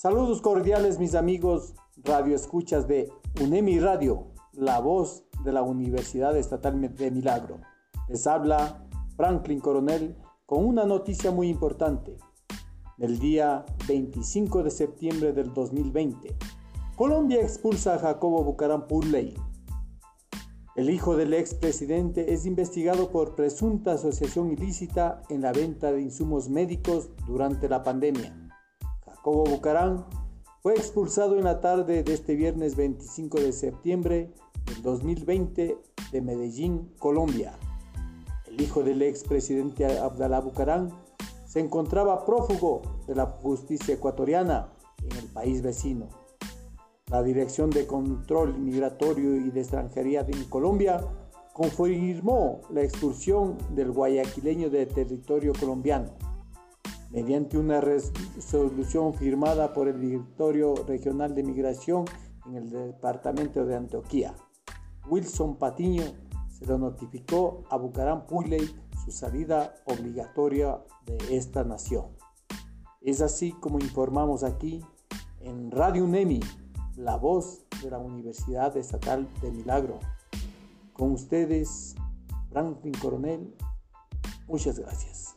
Saludos cordiales mis amigos radio escuchas de UNEMI Radio, la voz de la Universidad Estatal de Milagro. Les habla Franklin Coronel con una noticia muy importante. Del día 25 de septiembre del 2020, Colombia expulsa a Jacobo Bucaram Purley. El hijo del expresidente es investigado por presunta asociación ilícita en la venta de insumos médicos durante la pandemia. Jacobo Bucarán fue expulsado en la tarde de este viernes 25 de septiembre del 2020 de Medellín, Colombia. El hijo del expresidente Abdalá Bucarán se encontraba prófugo de la justicia ecuatoriana en el país vecino. La Dirección de Control Migratorio y de Extranjería en Colombia confirmó la expulsión del guayaquileño de territorio colombiano mediante una resolución firmada por el Directorio Regional de Migración en el Departamento de Antioquia. Wilson Patiño se lo notificó a Bucaram Puyley su salida obligatoria de esta nación. Es así como informamos aquí en Radio UNEMI, la voz de la Universidad Estatal de Milagro. Con ustedes, Franklin Coronel, muchas gracias.